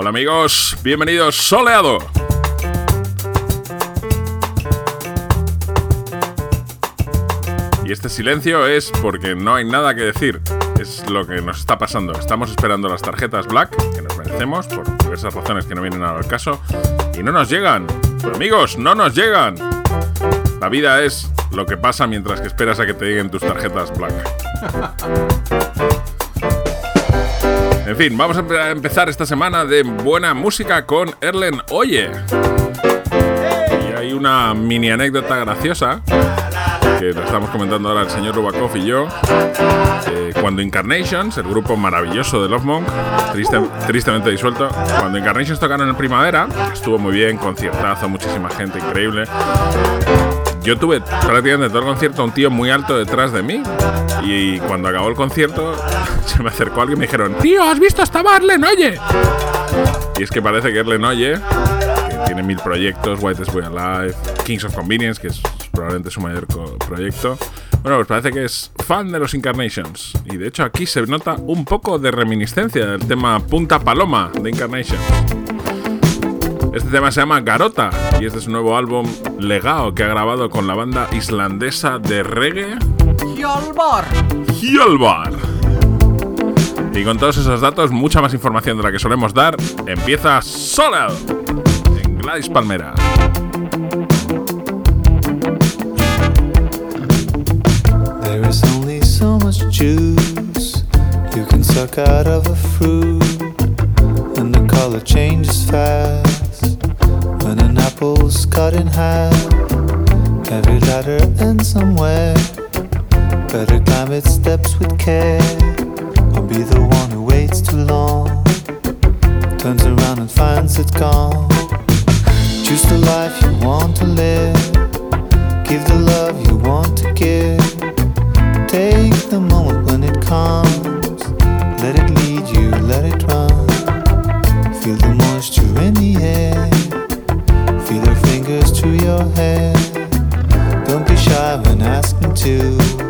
Hola amigos, bienvenidos Soleado. Y este silencio es porque no hay nada que decir. Es lo que nos está pasando. Estamos esperando las tarjetas Black, que nos merecemos, por diversas razones que no vienen al caso, y no nos llegan. Pero amigos, no nos llegan. La vida es lo que pasa mientras que esperas a que te lleguen tus tarjetas Black. En fin, vamos a empezar esta semana de buena música con Erlen Oye. Y hay una mini anécdota graciosa que lo estamos comentando ahora el señor Rubakov y yo. Cuando Incarnations, el grupo maravilloso de Love Monk, tristemente disuelto, cuando Incarnations tocaron en primavera, estuvo muy bien, conciertazo, muchísima gente, increíble yo tuve prácticamente todo el concierto un tío muy alto detrás de mí. Y cuando acabó el concierto, se me acercó alguien y me dijeron: Tío, ¿has visto esta Erlen Oye? Y es que parece que Erlen Oye, que tiene mil proyectos: White Boy Alive, Kings of Convenience, que es probablemente su mayor proyecto. Bueno, pues parece que es fan de los Incarnations. Y de hecho, aquí se nota un poco de reminiscencia del tema Punta Paloma de Incarnations. Este tema se llama Garota y este es su nuevo álbum Legao que ha grabado con la banda islandesa de reggae Hjolvar. Hjolvar. Y con todos esos datos, mucha más información de la que solemos dar, empieza Solid en Gladys Palmera. There is only so much juice you can suck out of a fruit, and the color changes fast. When an apple's cut in half, every ladder ends somewhere. Better climb its steps with care, or be the one who waits too long. Turns around and finds it gone. Choose the life you want to live. Give the love you want to give. Take the moment when it comes. Let it lead you, let it run. Feel the moisture in the air fingers to your hair. Don't be shy when asking to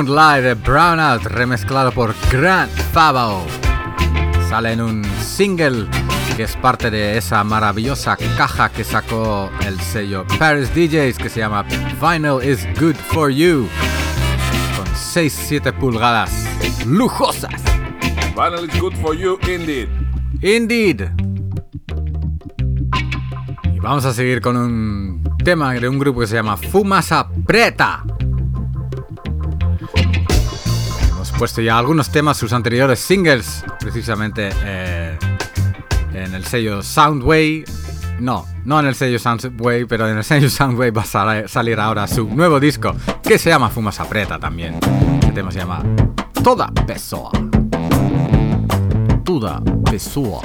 I Won't Lie de Brownout, remezclado por Grant Fabo. Sale en un single que es parte de esa maravillosa caja que sacó el sello Paris DJs que se llama Vinyl is Good for You. Con 6-7 pulgadas lujosas. Vinyl is good for you, indeed. Indeed. Y vamos a seguir con un tema de un grupo que se llama Fumasa Preta. Puesto ya algunos temas, sus anteriores singles, precisamente eh, en el sello Soundway. No, no en el sello Soundway, pero en el sello Soundway va a salir ahora su nuevo disco, que se llama Fumasa Preta también. El tema se llama Toda Pessoa. Toda Pessoa.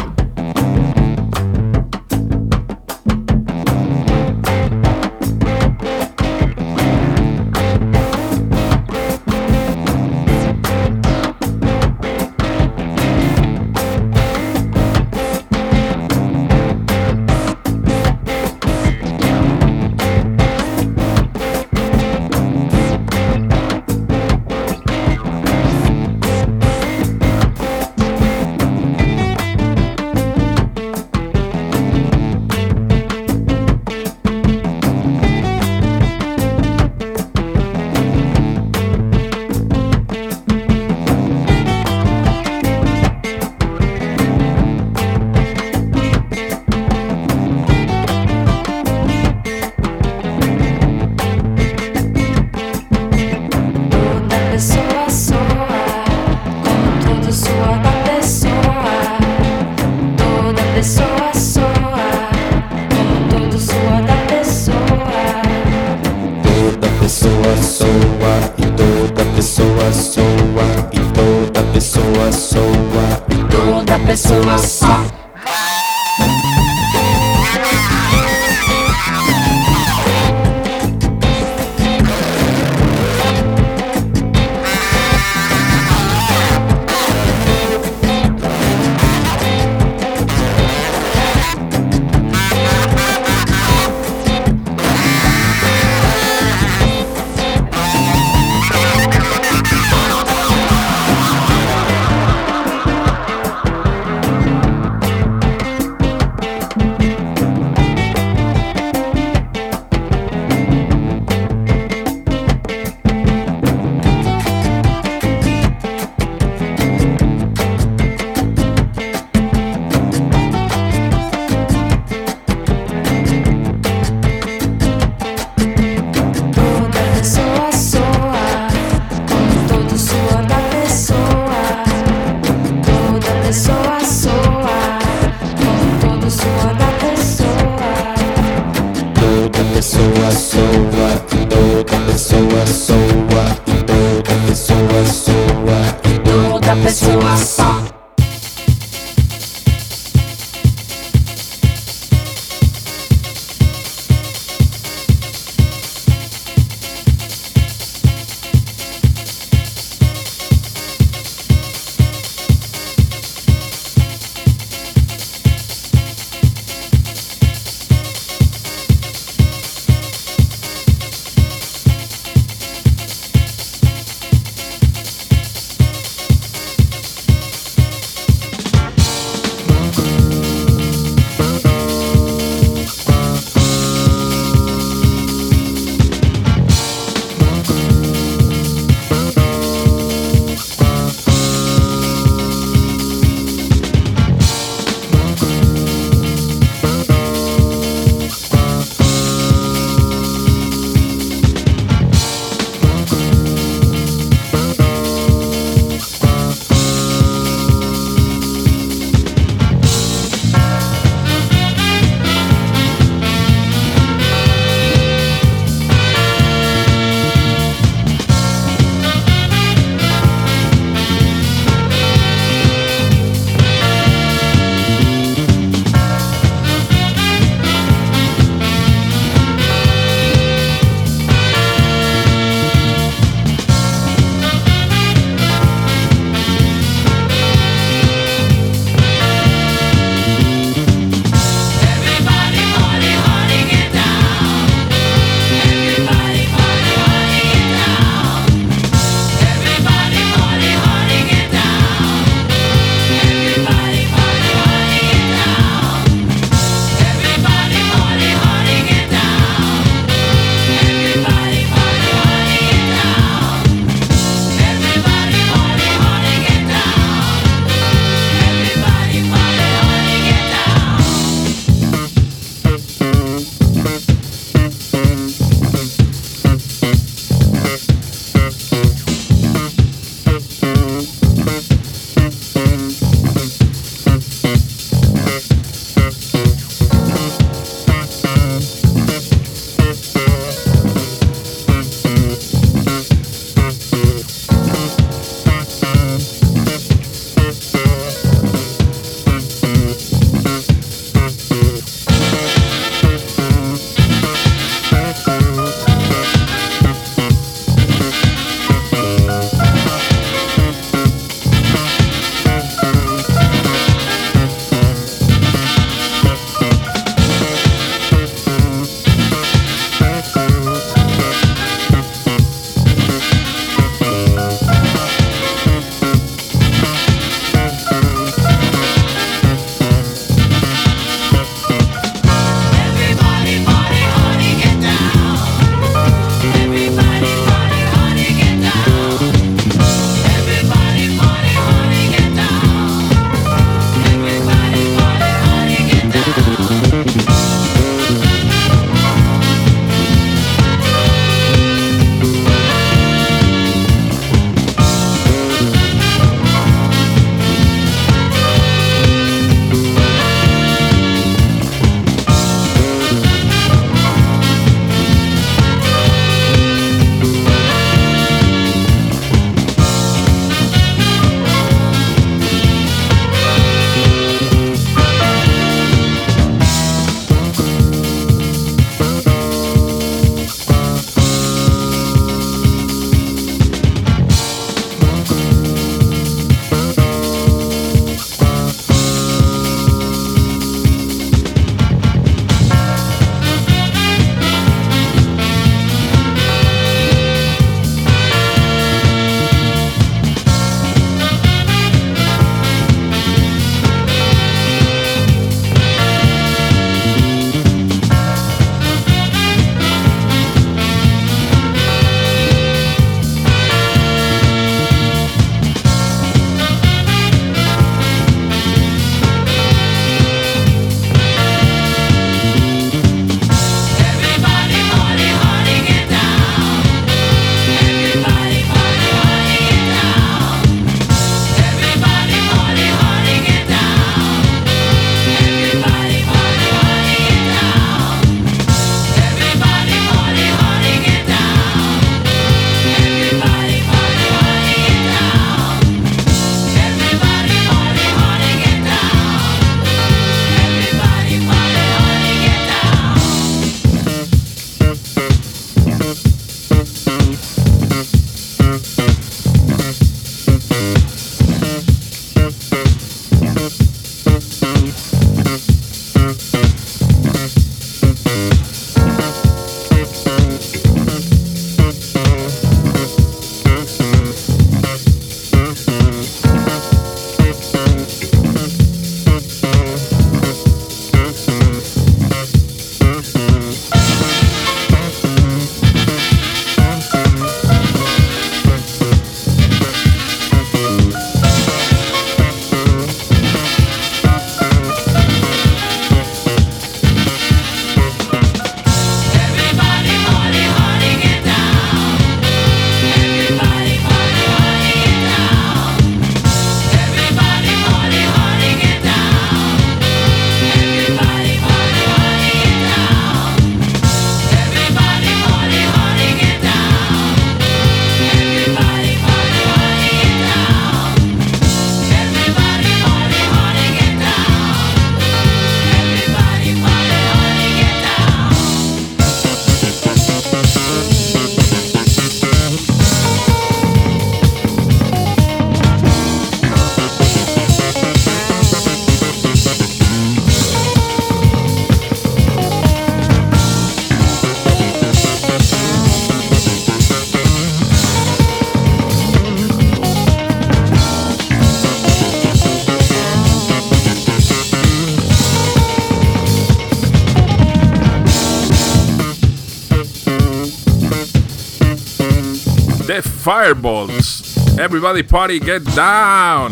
Fireballs. Everybody party, get down.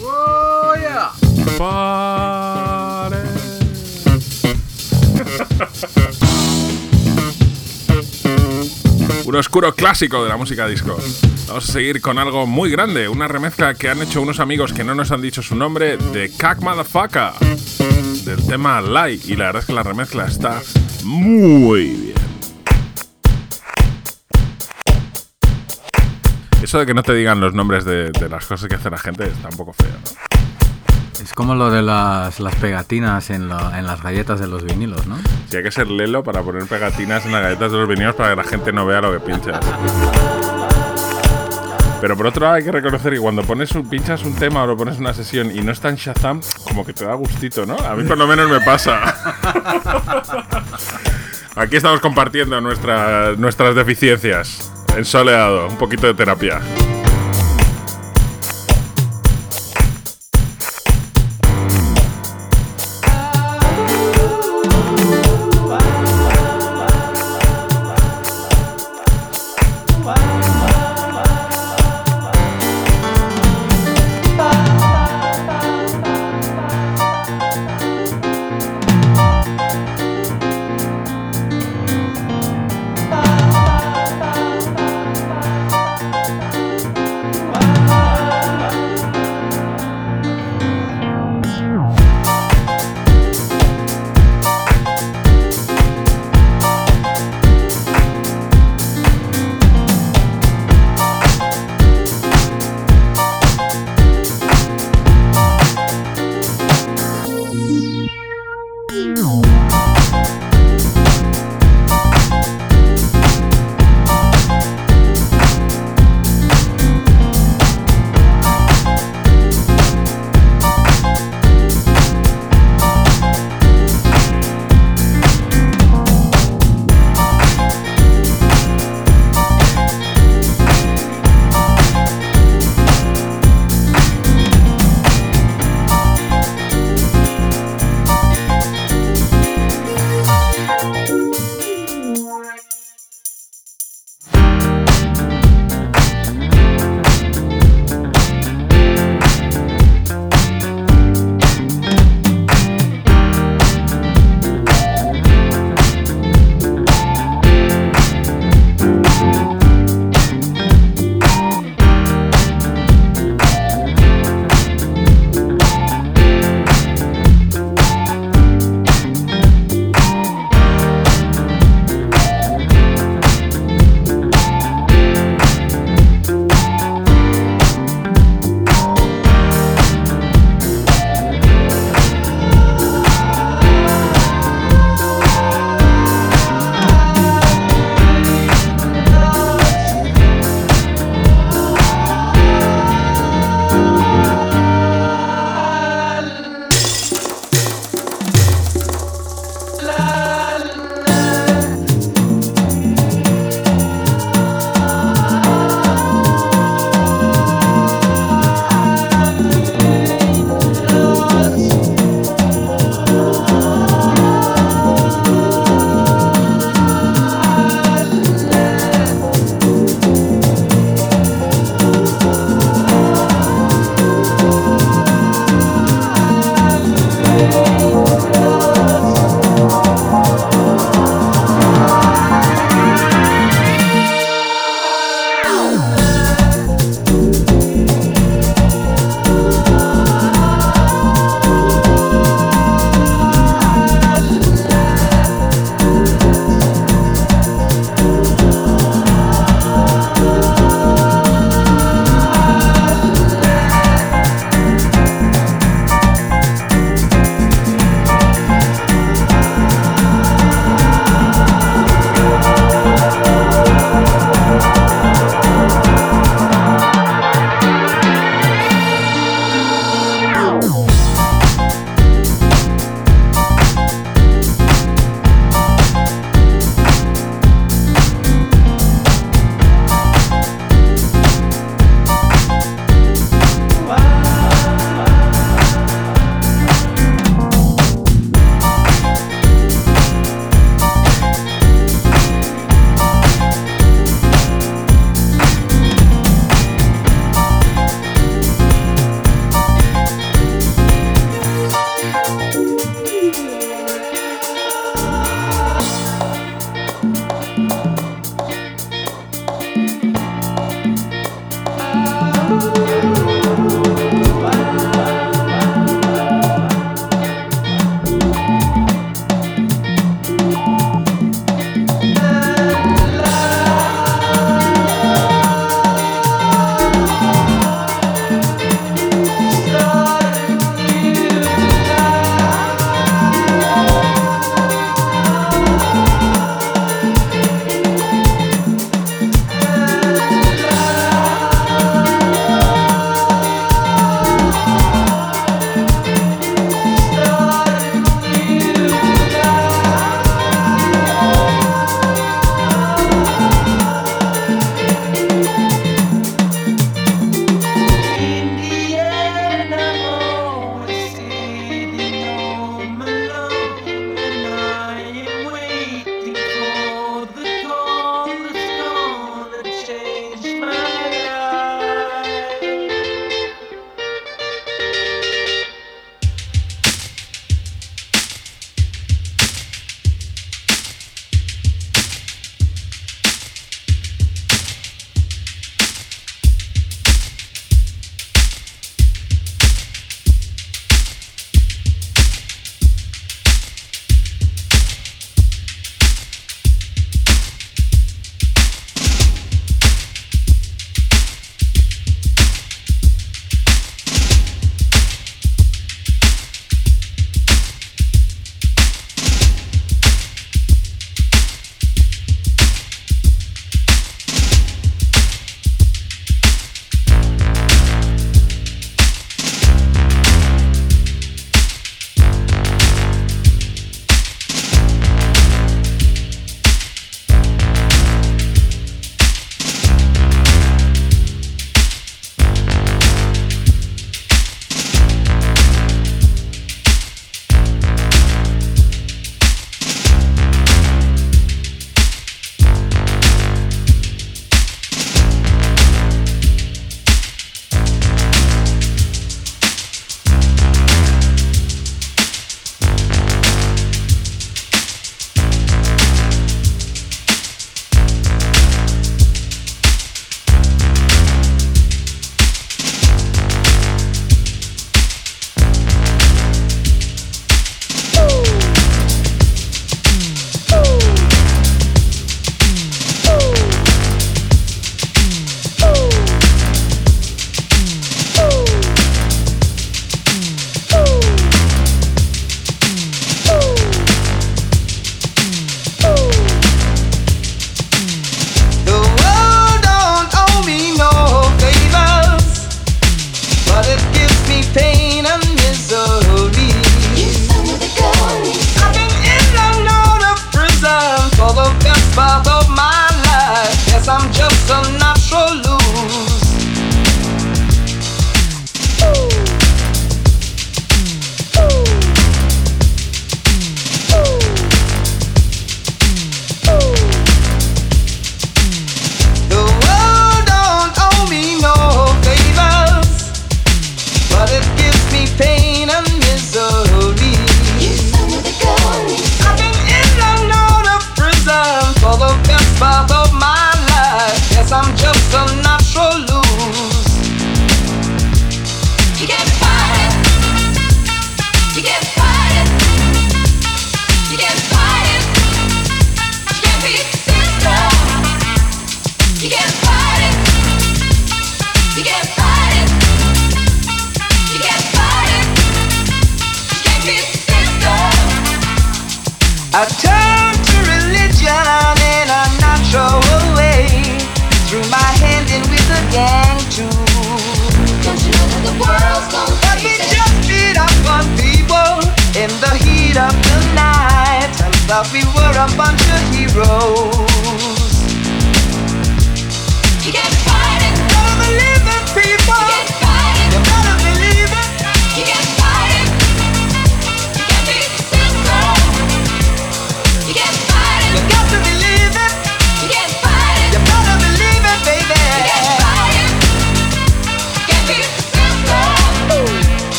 Oh, yeah. Party. Un oscuro clásico de la música disco. Vamos a seguir con algo muy grande, una remezcla que han hecho unos amigos que no nos han dicho su nombre de Cack Motherfucker del tema Lie y la verdad es que la remezcla está muy bien. Eso de que no te digan los nombres de, de las cosas que hace la gente está un poco feo, ¿no? Es como lo de las, las pegatinas en, lo- en las galletas de los vinilos, ¿no? Si hay que ser lelo para poner pegatinas en las galletas de los vinilos para que la gente no vea lo que pinchas. Pero por otro lado hay que reconocer que cuando pones un, pinchas un tema o lo pones en una sesión y no está en Shazam, como que te da gustito, ¿no? A mí por lo menos me pasa. Aquí estamos compartiendo nuestra- nuestras deficiencias. En soleado, un poquito de terapia.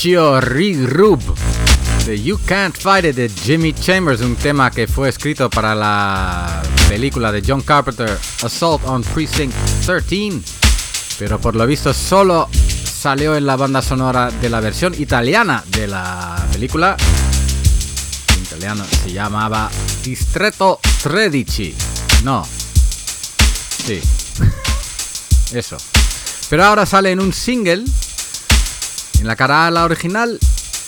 Shio Rub de You Can't Fight It de Jimmy Chambers, un tema que fue escrito para la película de John Carpenter Assault on Precinct 13, pero por lo visto solo salió en la banda sonora de la versión italiana de la película. En italiano se llamaba Distretto 13. No. Sí. Eso. Pero ahora sale en un single en la cara A la original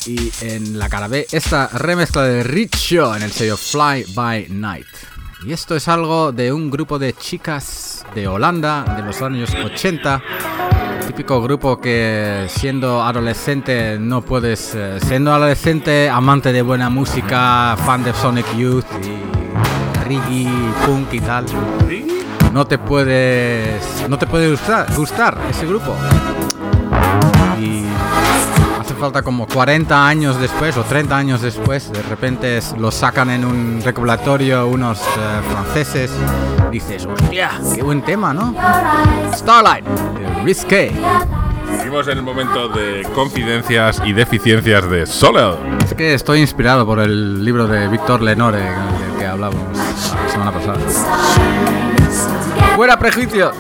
y en la cara B esta remezcla de Richo en el sello Fly by Night. Y esto es algo de un grupo de chicas de Holanda de los años 80. Típico grupo que siendo adolescente no puedes, eh, siendo adolescente, amante de buena música, fan de Sonic Youth y reggae, punk y tal, no te puedes, no te puede gustar, gustar ese grupo. Falta como 40 años después o 30 años después, de repente es- lo sacan en un recopilatorio unos eh, franceses. Dices, hostia, qué buen tema, ¿no? Starlight, de Risque. Seguimos en el momento de confidencias y deficiencias de Soledad. Es que estoy inspirado por el libro de Víctor Lenore del que hablábamos la semana pasada. ¡Fuera prejuicios!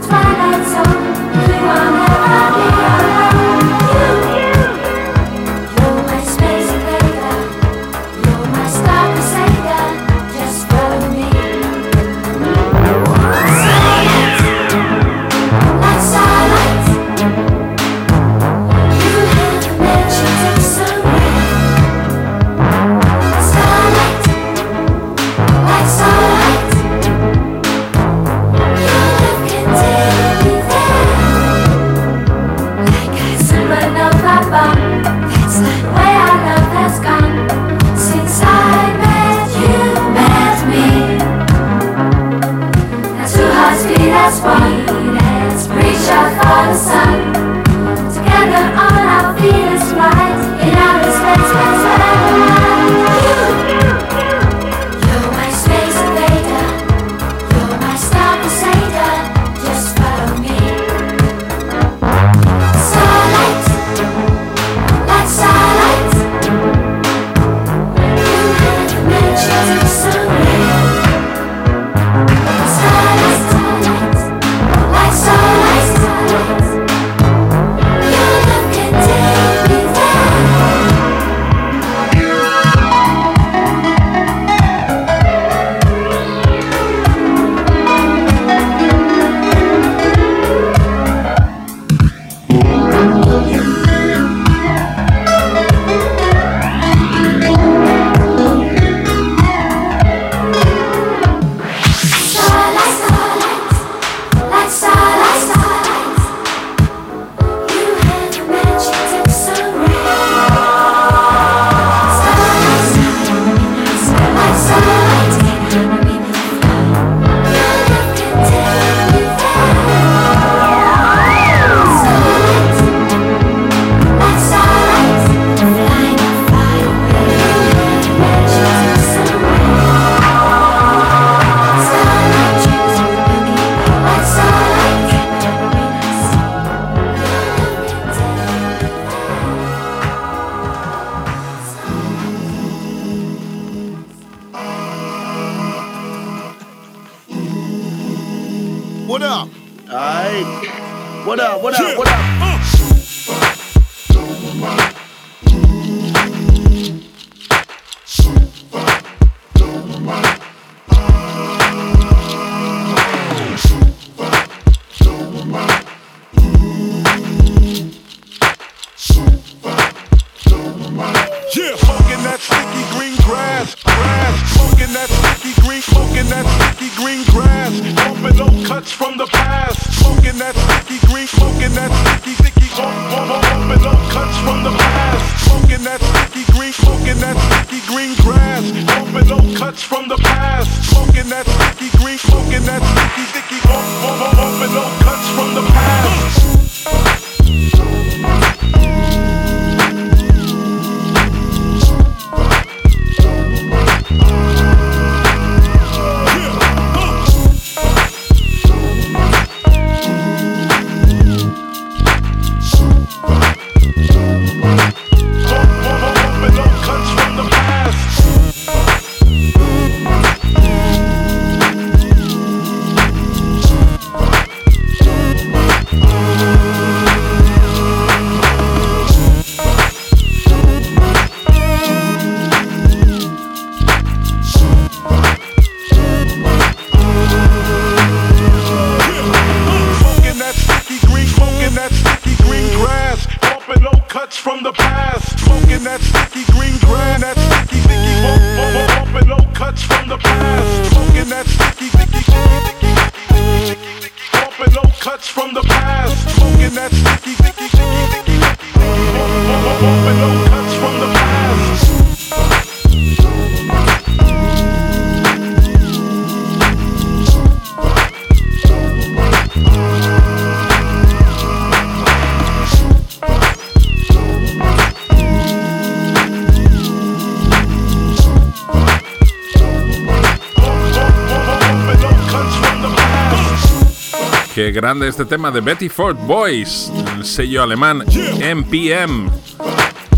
Grande este tema de Betty Ford Boys, el sello alemán MPM.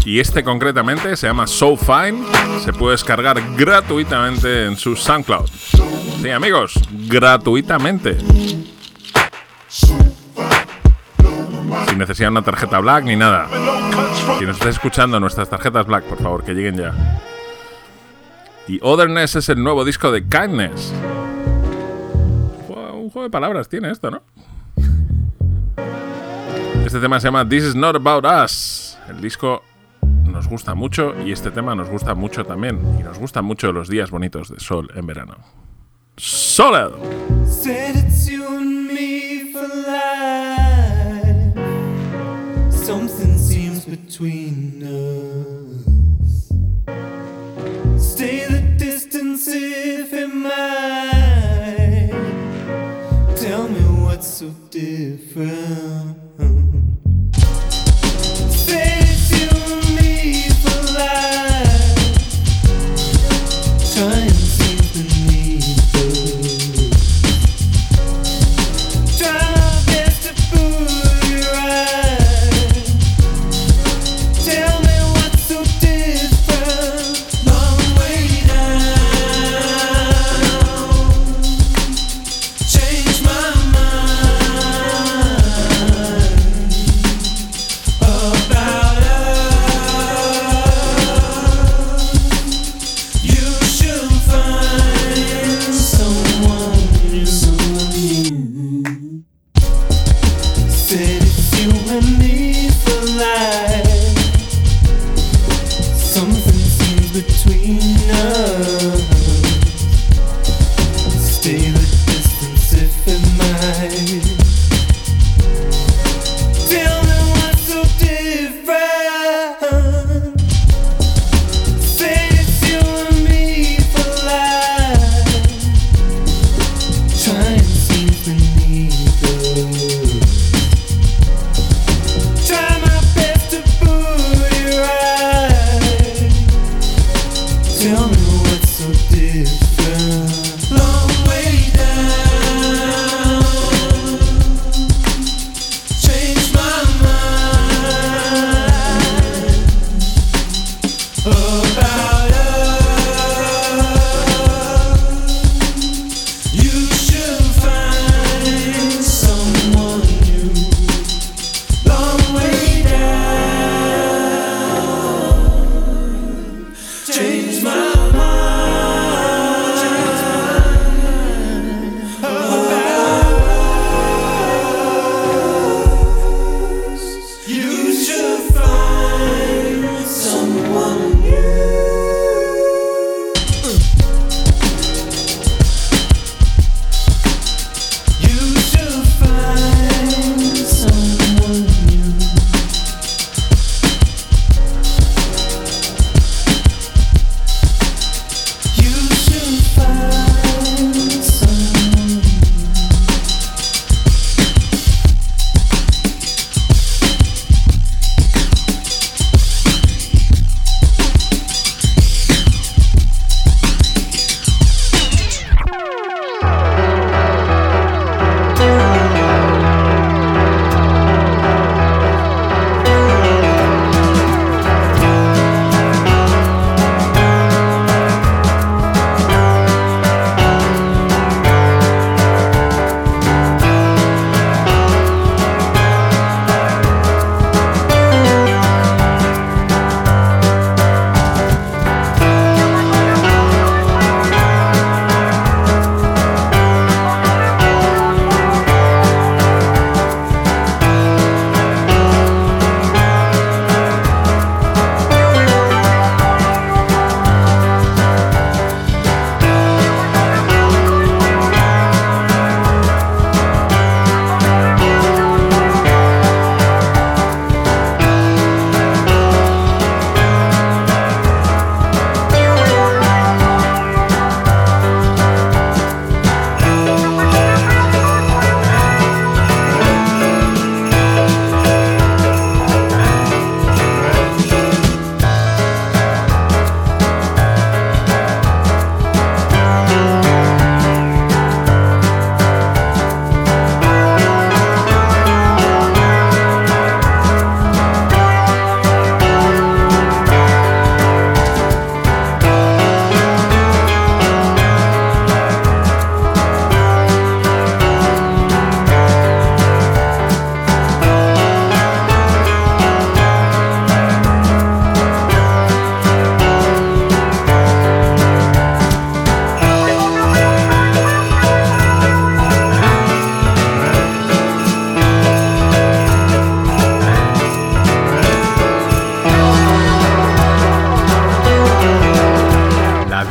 Y este concretamente se llama So Fine. Se puede descargar gratuitamente en su SoundCloud. Sí, amigos, gratuitamente. Sin necesidad de una tarjeta black ni nada. Si nos estáis escuchando nuestras tarjetas black, por favor, que lleguen ya. Y Otherness es el nuevo disco de Kindness. Un juego de palabras tiene esto, ¿no? Tema se llama This is not about us. El disco nos gusta mucho y este tema nos gusta mucho también. Y nos gustan mucho los días bonitos de sol en verano. Life. Something seems between us. Stay the distance if it might. Tell me what's so different.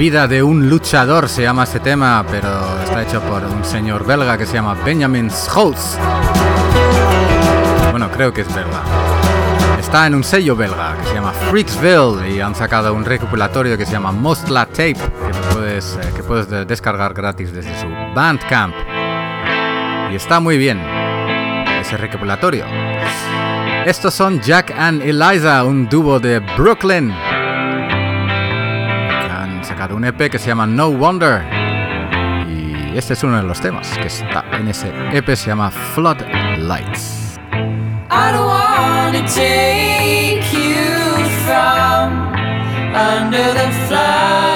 Vida de un luchador se llama este tema, pero está hecho por un señor belga que se llama Benjamin Scholz. Bueno, creo que es belga. Está en un sello belga que se llama Freaksville y han sacado un recopilatorio que se llama Mostla Tape que puedes, eh, que puedes de- descargar gratis desde su Bandcamp. Y está muy bien ese recopilatorio. Estos son Jack and Eliza, un dúo de Brooklyn. Un EP que se llama No Wonder. Y este es uno de los temas que está en ese EP, se llama Floodlights. I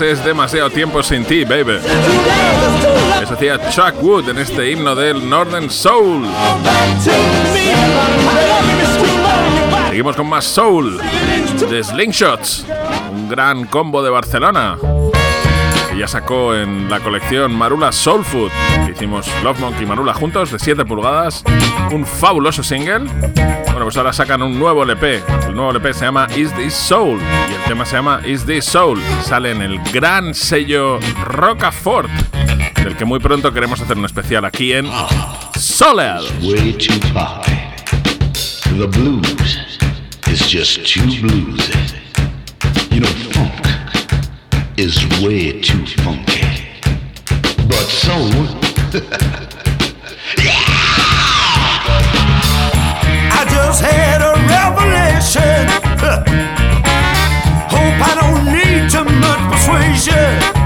Es demasiado tiempo sin ti, baby. Eso hacía Chuck Wood en este himno del Northern Soul. Seguimos con más Soul de Slingshots, un gran combo de Barcelona que ya sacó en la colección Marula Soul Food, hicimos Love Monkey y Marula juntos de 7 pulgadas, un fabuloso single. Pues ahora sacan un nuevo LP. El nuevo LP se llama Is This Soul y el tema se llama Is This Soul. Sale en el gran sello Rocafort, del que muy pronto queremos hacer un especial aquí en Soleil. The blues is just too bluesy. You know, funk is way too funky. But soul, Hope I don't need too much persuasion.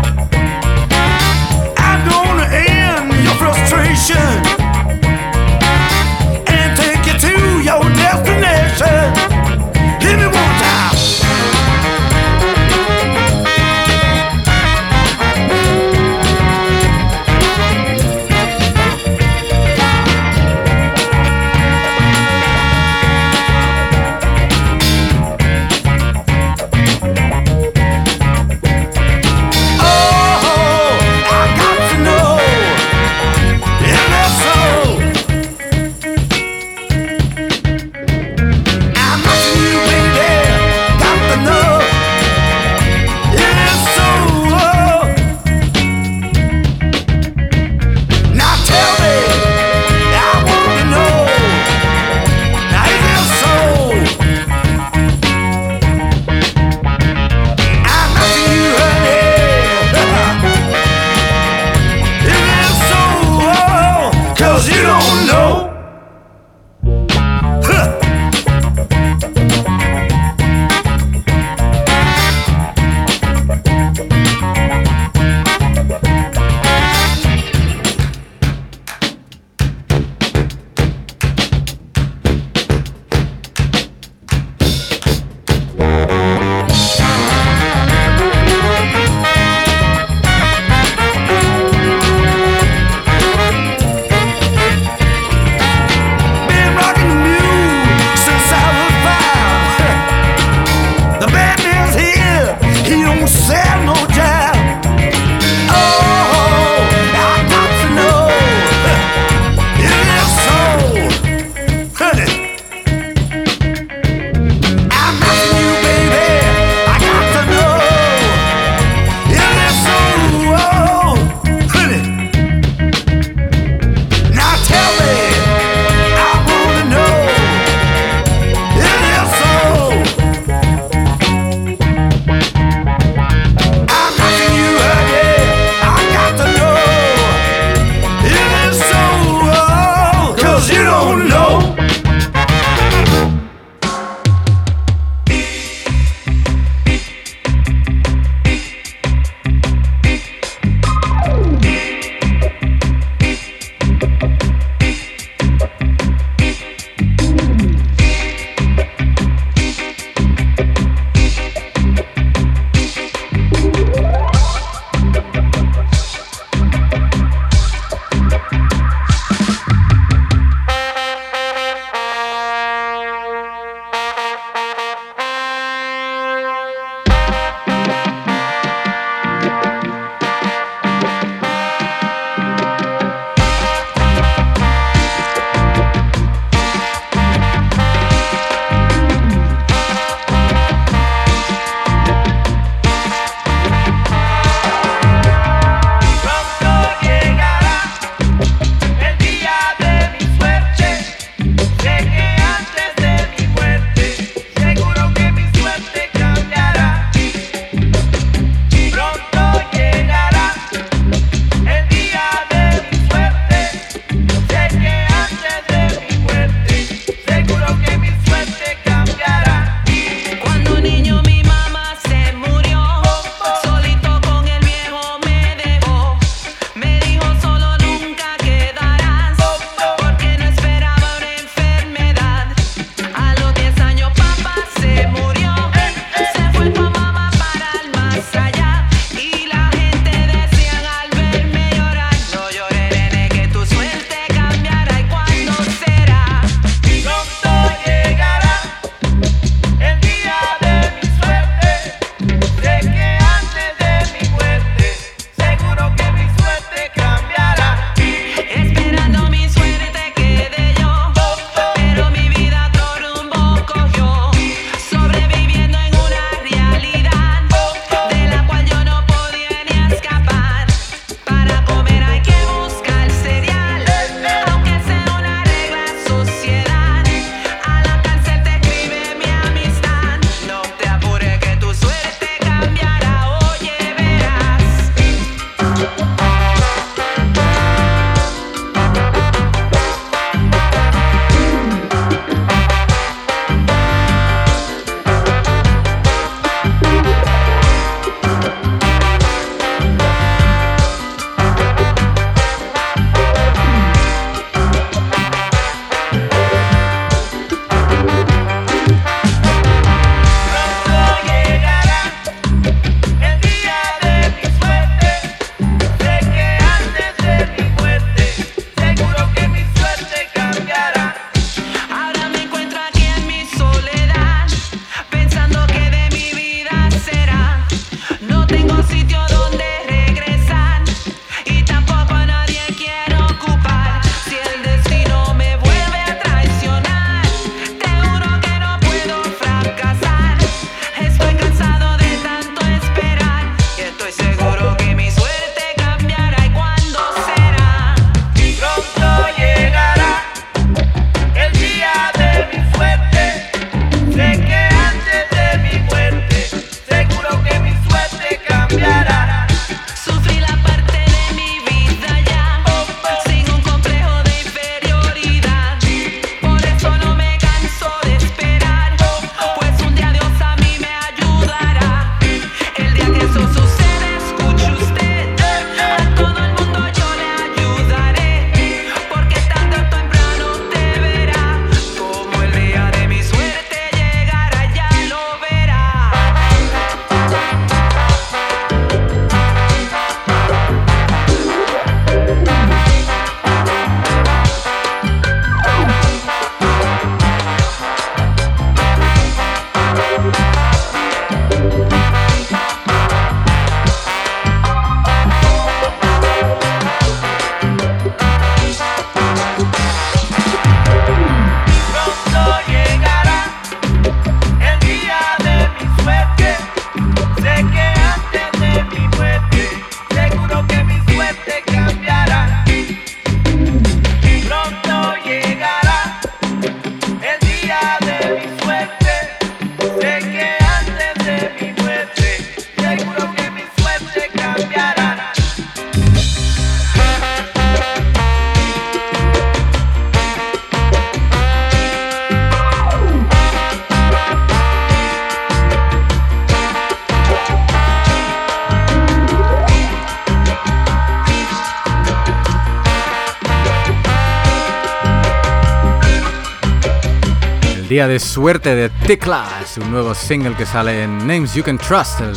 De suerte de Tikla, es un nuevo single que sale en Names You Can Trust, el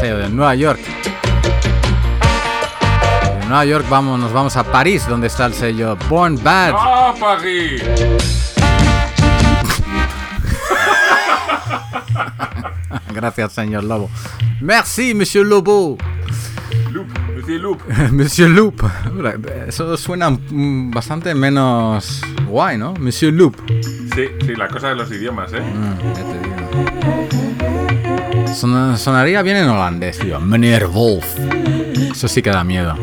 sello de Nueva York. De Nueva York vamos, nos vamos a París, donde está el sello Born Bad. ¡Ah, Pagui! Gracias, señor Lobo. Merci, Monsieur Lobo. Loop, decir loop. Monsieur Loop. Eso suena bastante menos guay, ¿no? Monsieur Loop. La cosa de los idiomas, ¿eh? Mm, ya te digo. Son- sonaría bien en holandés, tío. Meneer Wolf. Eso sí que da miedo.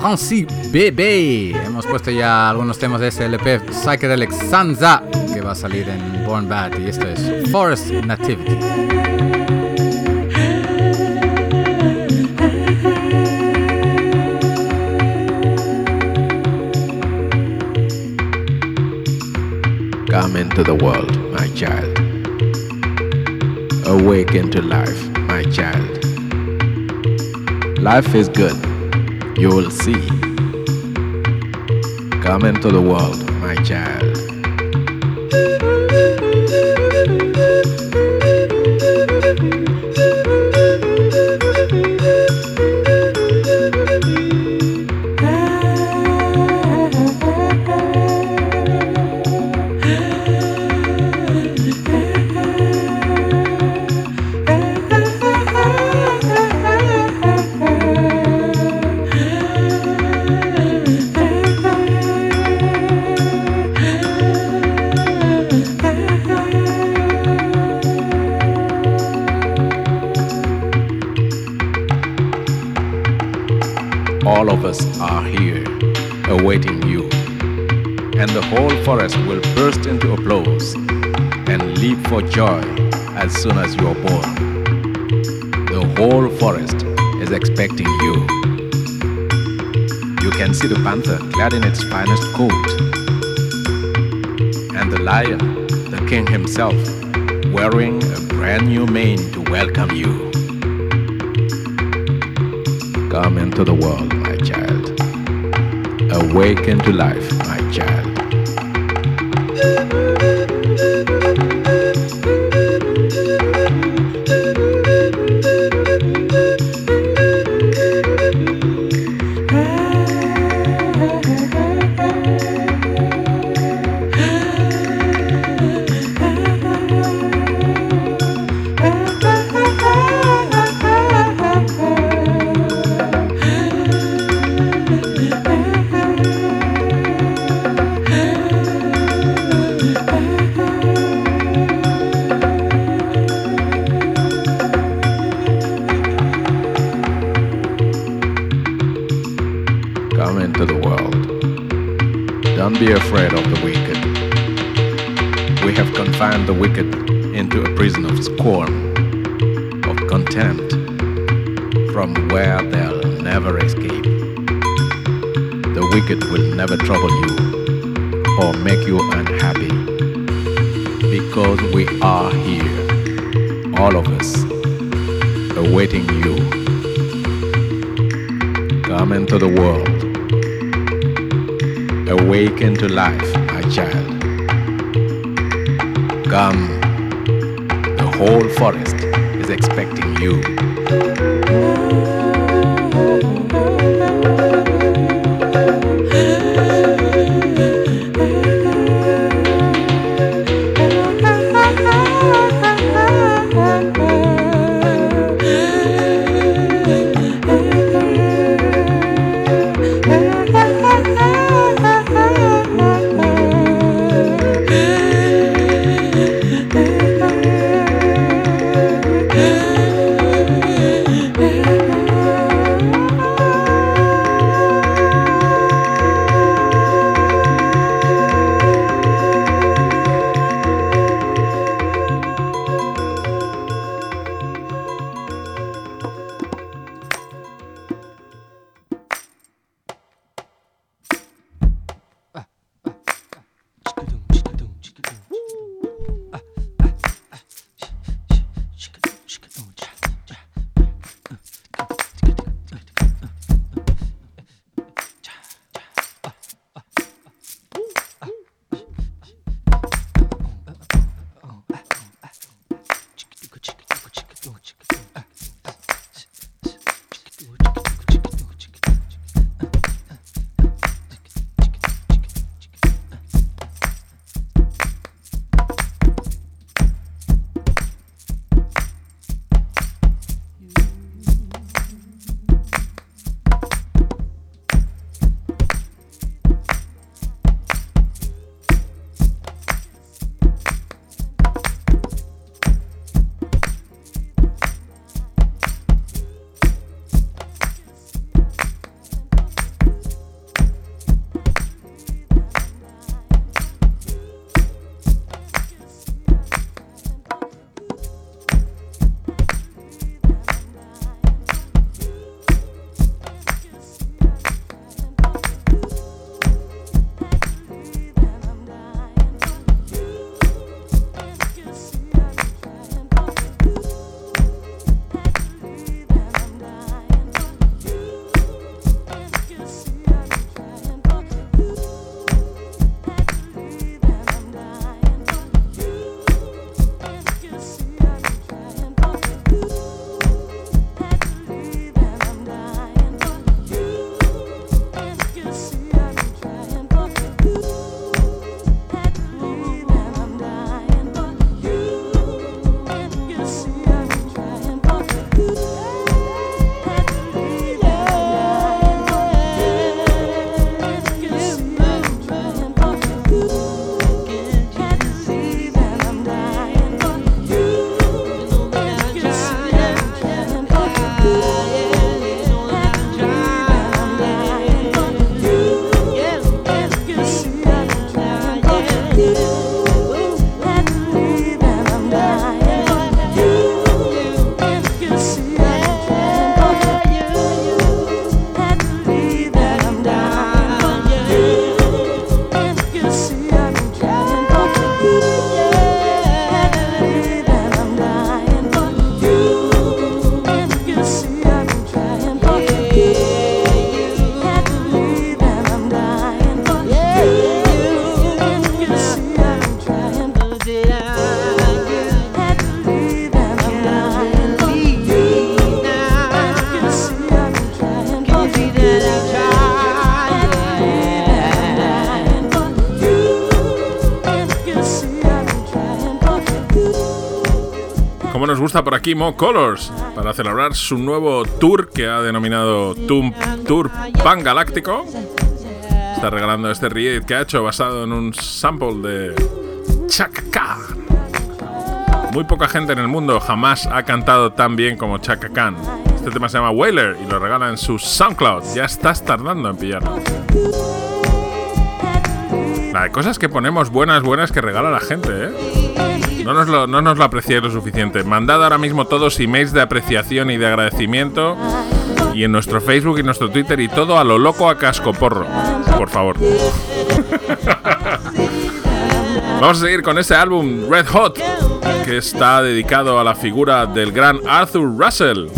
Francis Bebe. Hemos puesto ya algunos temas de ese LP Psychedelic Sansa que va a salir en Born Bad y esto es Forest Nativity. Into the world, my child. Awaken to life, my child. Life is good, you will see. Come into the world, my child. Whole forest will burst into applause and leap for joy as soon as you are born. The whole forest is expecting you. You can see the panther clad in its finest coat, and the lion, the king himself, wearing a brand new mane to welcome you. Come into the world, my child. Awaken to life, never trouble you or make you unhappy because we are here, all of us, awaiting you. Come into the world. Awaken to life, my child. Come. The whole forest is expecting you. Colors para celebrar su nuevo tour que ha denominado Tour Pan Galáctico. Está regalando este reed que ha hecho basado en un sample de Chaka. Muy poca gente en el mundo jamás ha cantado tan bien como Chaka Khan. Este tema se llama Whaler y lo regala en su SoundCloud. Ya estás tardando en pillarlo. La de cosas que ponemos buenas, buenas que regala la gente, ¿eh? No nos, lo, no nos lo apreciáis lo suficiente. Mandad ahora mismo todos emails de apreciación y de agradecimiento. Y en nuestro Facebook y nuestro Twitter y todo a lo loco a cascoporro. Por favor. Vamos a seguir con este álbum Red Hot, que está dedicado a la figura del gran Arthur Russell.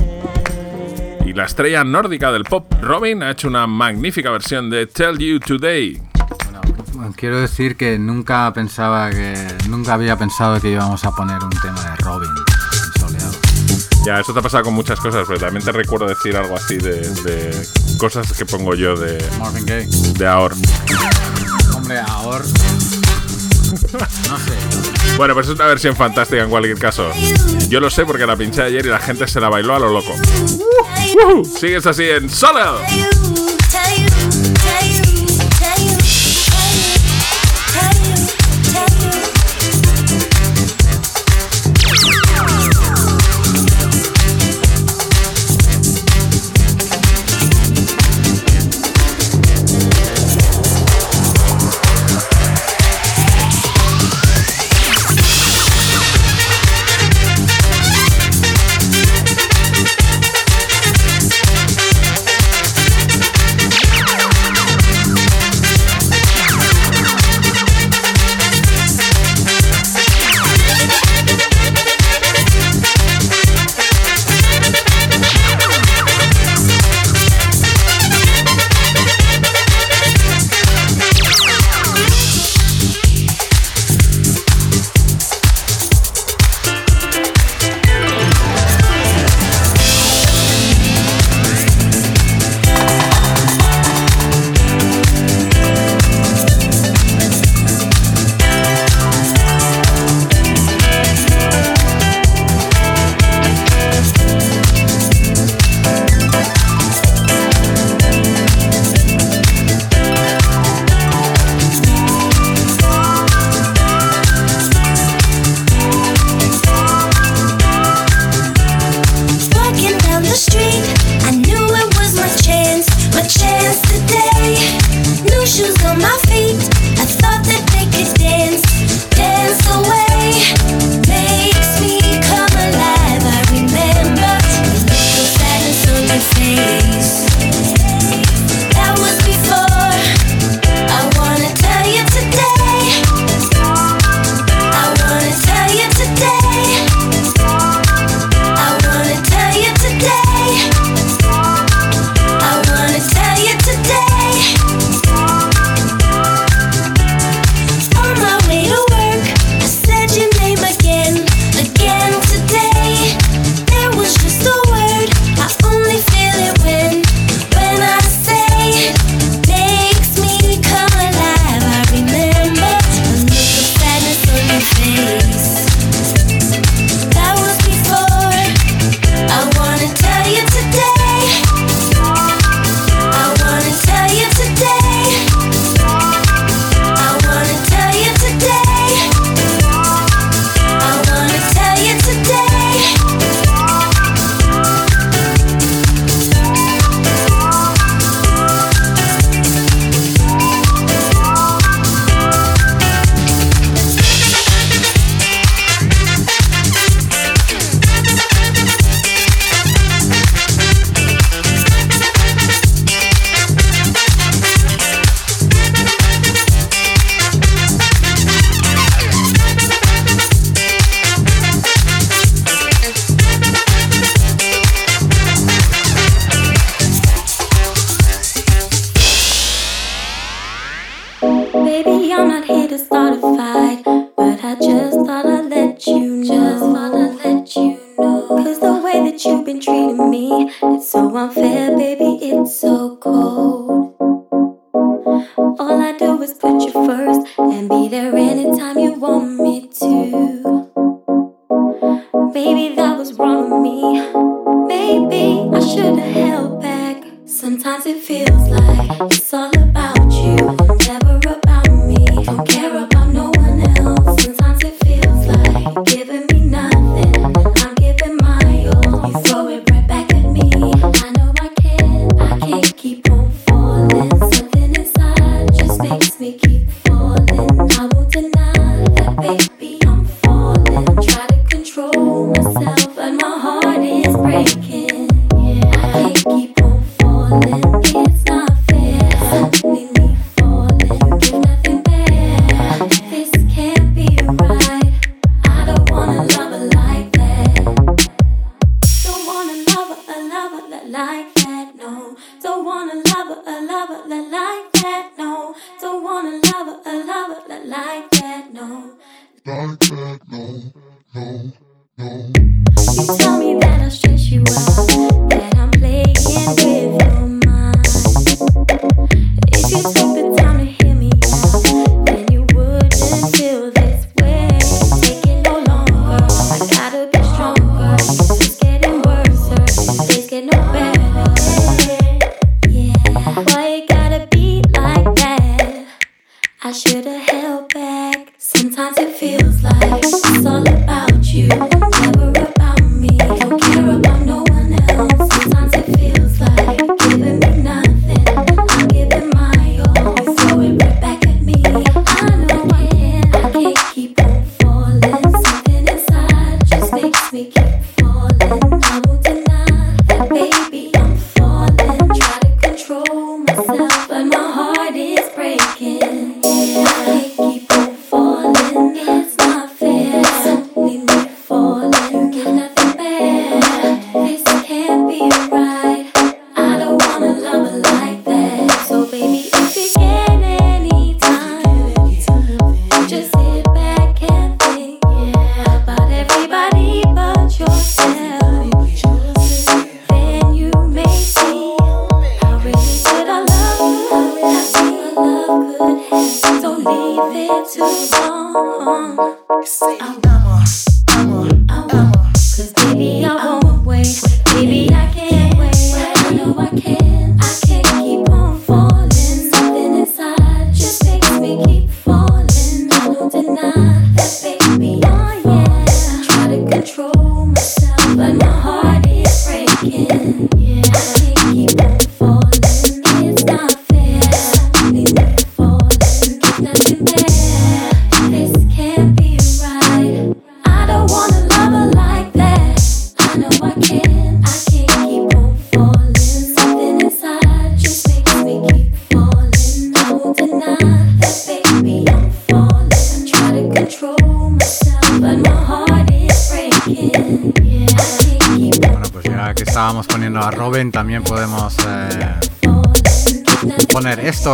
Y la estrella nórdica del pop, Robin, ha hecho una magnífica versión de Tell You Today. Bueno, quiero decir que nunca pensaba que. Nunca había pensado que íbamos a poner un tema de Robin soleado. Ya, eso te ha pasado con muchas cosas, pero también te recuerdo decir algo así de, de cosas que pongo yo de, Marvin Gaye. de ahora. Hombre, ahora. No sé. Bueno, pues es una versión fantástica en cualquier caso. Yo lo sé porque la pinché ayer y la gente se la bailó a lo loco. ¡Woohoo! Sigues así en solo. Unfair, baby, it's so cold.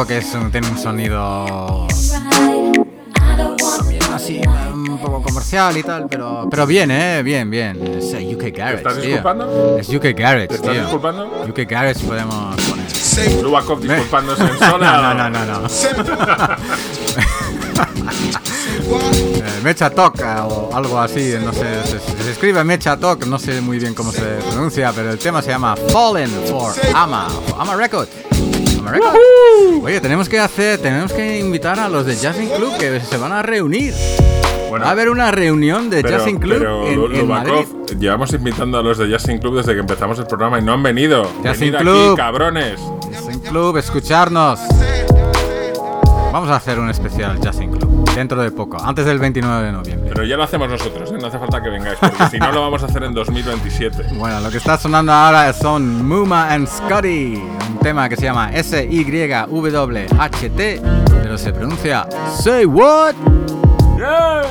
que tiene un sonido así un poco comercial y tal, pero, pero bien, eh, bien, bien. Es eh, UK Garage. ¿Estás disculpando? Es UK Garage. ¿Te ¿Estás disculpando? UK Garage podemos poner. Lubakov disculpándose en zona. no, no, no, no. Eh, Mecha Talk eh, o algo así, no sé, se, se, escribe Mecha Talk, no sé muy bien cómo se pronuncia, pero el tema se llama Fallen for Ama, Ama Record. Oye, tenemos que hacer, tenemos que invitar a los de Jazzing Club que se van a reunir. Va a haber una reunión de pero, Jazzing Club pero Lubakov. Llevamos invitando a los de Jazzing Club desde que empezamos el programa y no han venido. Jazzing Venid Club, aquí, cabrones. Jazzing Club, escucharnos. Vamos a hacer un especial Jazzing Club. Dentro de poco, antes del 29 de noviembre. Pero ya lo hacemos nosotros, ¿eh? no hace falta que vengáis, porque si no lo vamos a hacer en 2027. Bueno, lo que está sonando ahora son Muma and Scotty, un tema que se llama S-Y-W-H-T, pero se pronuncia Say What. Yeah.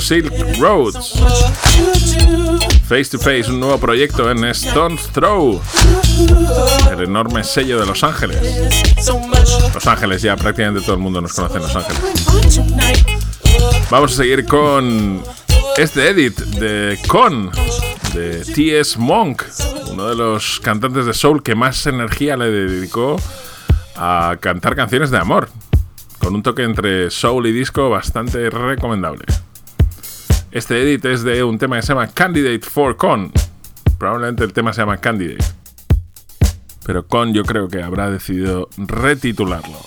Silk Roads. Face to Face, un nuevo proyecto en Stone's Throw, el enorme sello de Los Ángeles. Los Ángeles, ya prácticamente todo el mundo nos conoce en Los Ángeles. Vamos a seguir con este edit de Con, de T.S. Monk, uno de los cantantes de soul que más energía le dedicó a cantar canciones de amor, con un toque entre soul y disco bastante recomendable. Este edit es de un tema que se llama Candidate for Con. Probablemente el tema se llama Candidate. Pero Con yo creo que habrá decidido retitularlo.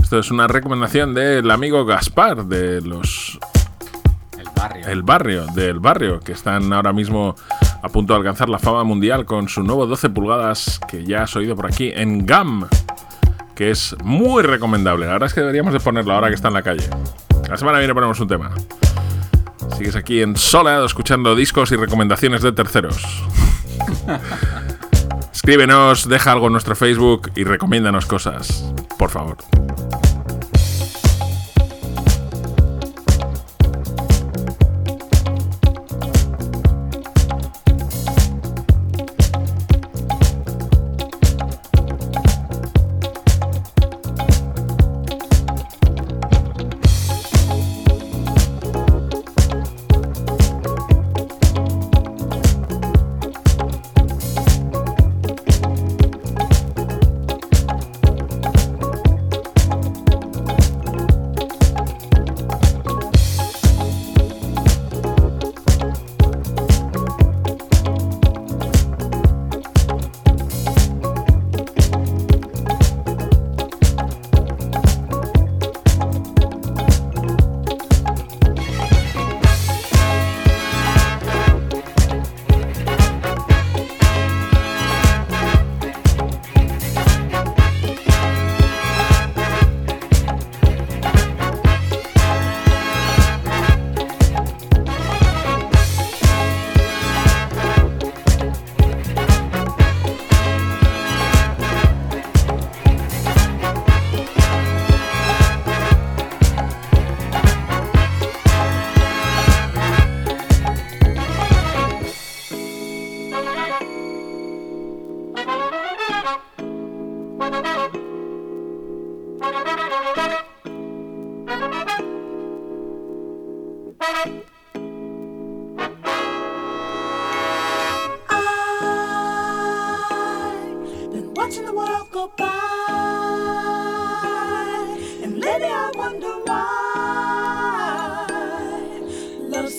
Esto es una recomendación del amigo Gaspar de los El barrio. El Barrio, del Barrio, que están ahora mismo a punto de alcanzar la fama mundial con su nuevo 12 pulgadas que ya has oído por aquí en GAM, que es muy recomendable. La verdad es que deberíamos de ponerlo ahora que está en la calle. La semana que viene ponemos un tema. Sigues aquí en Soleado escuchando discos y recomendaciones de terceros. Escríbenos, deja algo en nuestro Facebook y recomiéndanos cosas, por favor.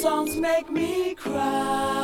Songs make me cry.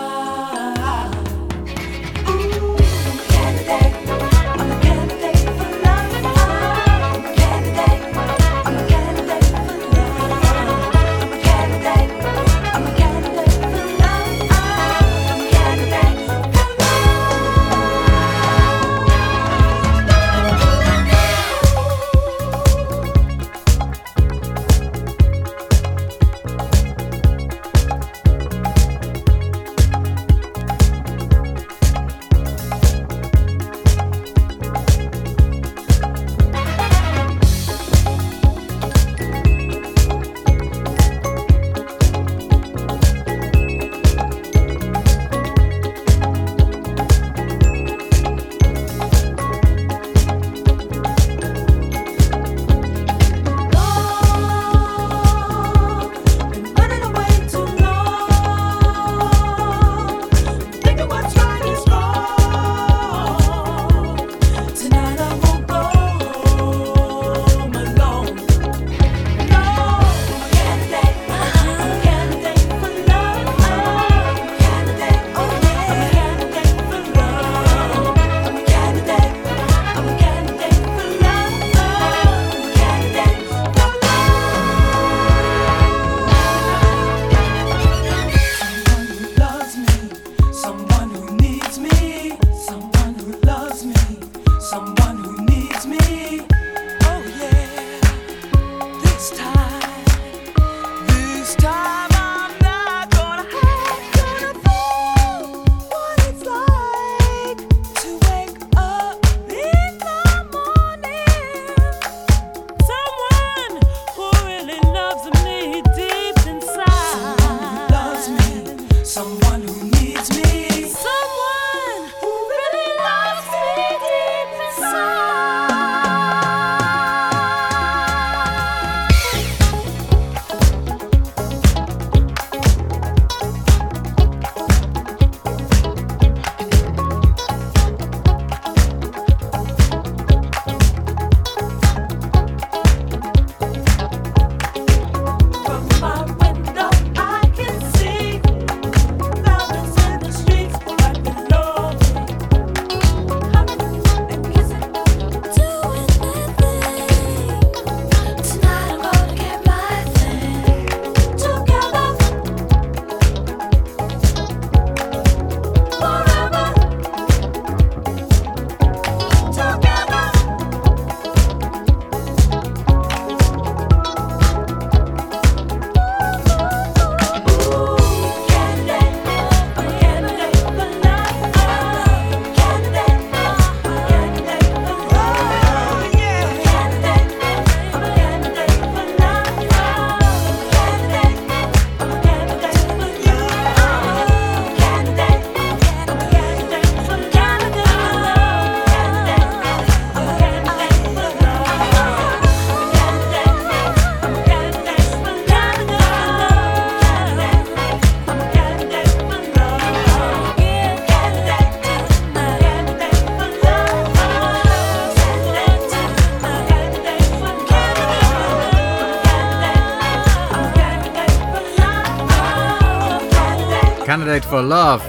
Candidate for Love,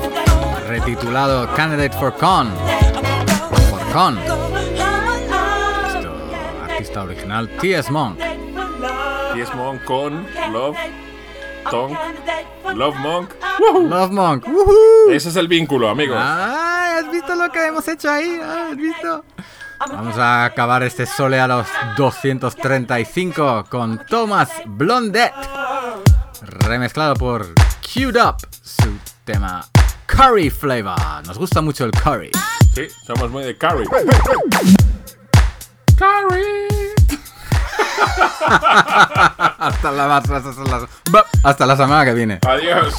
retitulado Candidate for Con. Por Con. Esto, artista original T.S. Monk. T.S. Monk con Love, Tonk, Love Monk. Love Monk. ¡Woohoo! Ese es el vínculo, amigos. ¡Ay! ¿Has visto lo que hemos hecho ahí? ¿Has visto? Vamos a acabar este sole a los 235 con Thomas Blondet. Remezclado por Queued Up, tema Curry Flavor. Nos gusta mucho el curry. Sí, somos muy de Carrie. Carrie. hasta, la, hasta, la, hasta la semana que viene. Adiós.